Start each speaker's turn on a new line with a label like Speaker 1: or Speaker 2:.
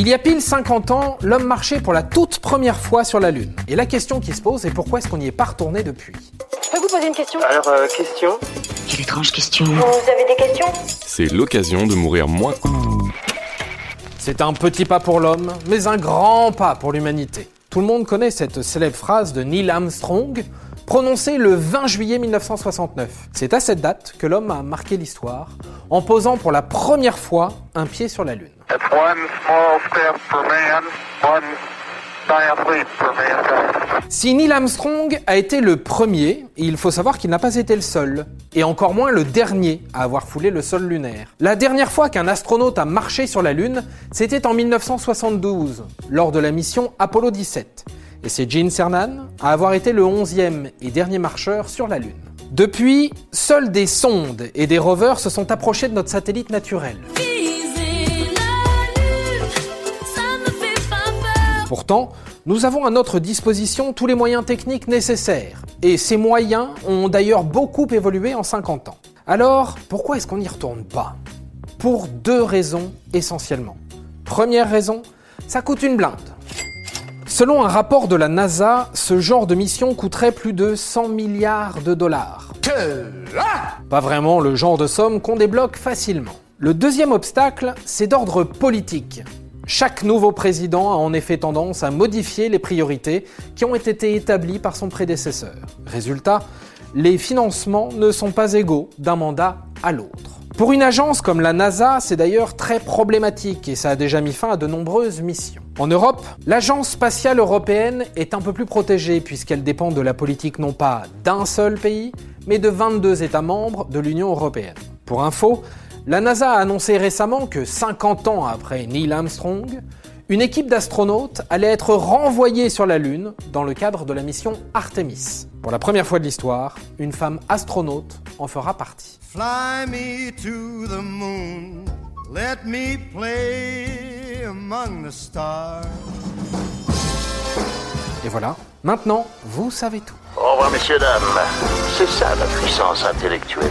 Speaker 1: Il y a pile 50 ans, l'homme marchait pour la toute première fois sur la Lune. Et la question qui se pose est pourquoi est-ce qu'on n'y est pas retourné depuis?
Speaker 2: Je peux vous poser une question?
Speaker 3: Alors, euh, question?
Speaker 4: Quelle étrange question.
Speaker 2: Vous avez des questions?
Speaker 5: C'est l'occasion de mourir moins.
Speaker 1: C'est un petit pas pour l'homme, mais un grand pas pour l'humanité. Tout le monde connaît cette célèbre phrase de Neil Armstrong, prononcée le 20 juillet 1969. C'est à cette date que l'homme a marqué l'histoire, en posant pour la première fois un pied sur la Lune.
Speaker 6: It's one small step for man, one.
Speaker 1: Si Neil Armstrong a été le premier, il faut savoir qu'il n'a pas été le seul, et encore moins le dernier à avoir foulé le sol lunaire. La dernière fois qu'un astronaute a marché sur la Lune, c'était en 1972, lors de la mission Apollo 17. Et c'est Gene Cernan à avoir été le 11e et dernier marcheur sur la Lune. Depuis, seuls des sondes et des rovers se sont approchés de notre satellite naturel. Pourtant, nous avons à notre disposition tous les moyens techniques nécessaires. Et ces moyens ont d'ailleurs beaucoup évolué en 50 ans. Alors, pourquoi est-ce qu'on n'y retourne pas? Pour deux raisons essentiellement. Première raison, ça coûte une blinde. Selon un rapport de la NASA, ce genre de mission coûterait plus de 100 milliards de dollars. Pas vraiment le genre de somme qu'on débloque facilement. Le deuxième obstacle, c'est d'ordre politique. Chaque nouveau président a en effet tendance à modifier les priorités qui ont été établies par son prédécesseur. Résultat, les financements ne sont pas égaux d'un mandat à l'autre. Pour une agence comme la NASA, c'est d'ailleurs très problématique et ça a déjà mis fin à de nombreuses missions. En Europe, l'agence spatiale européenne est un peu plus protégée puisqu'elle dépend de la politique non pas d'un seul pays, mais de 22 États membres de l'Union européenne. Pour info, la NASA a annoncé récemment que 50 ans après Neil Armstrong, une équipe d'astronautes allait être renvoyée sur la Lune dans le cadre de la mission Artemis. Pour la première fois de l'histoire, une femme astronaute en fera partie.
Speaker 7: Fly me to the moon, let me play among the stars.
Speaker 1: Et voilà, maintenant, vous savez tout.
Speaker 3: Au revoir, messieurs, dames. C'est ça la puissance intellectuelle.